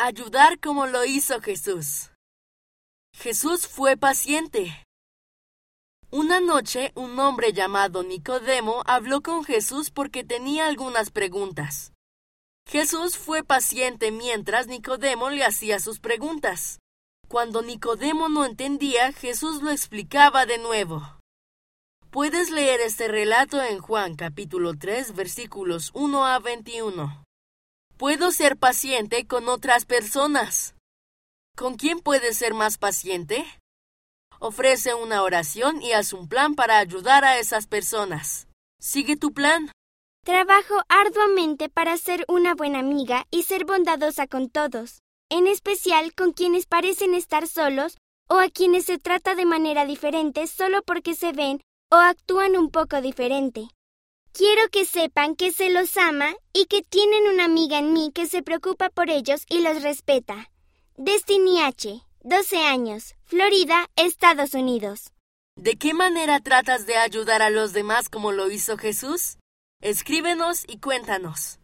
Ayudar como lo hizo Jesús. Jesús fue paciente. Una noche un hombre llamado Nicodemo habló con Jesús porque tenía algunas preguntas. Jesús fue paciente mientras Nicodemo le hacía sus preguntas. Cuando Nicodemo no entendía, Jesús lo explicaba de nuevo. Puedes leer este relato en Juan capítulo 3 versículos 1 a 21. Puedo ser paciente con otras personas. ¿Con quién puedes ser más paciente? Ofrece una oración y haz un plan para ayudar a esas personas. Sigue tu plan. Trabajo arduamente para ser una buena amiga y ser bondadosa con todos, en especial con quienes parecen estar solos o a quienes se trata de manera diferente solo porque se ven o actúan un poco diferente. Quiero que sepan que se los ama y que tienen una amiga en mí que se preocupa por ellos y los respeta. Destiny H., 12 años, Florida, Estados Unidos. ¿De qué manera tratas de ayudar a los demás como lo hizo Jesús? Escríbenos y cuéntanos.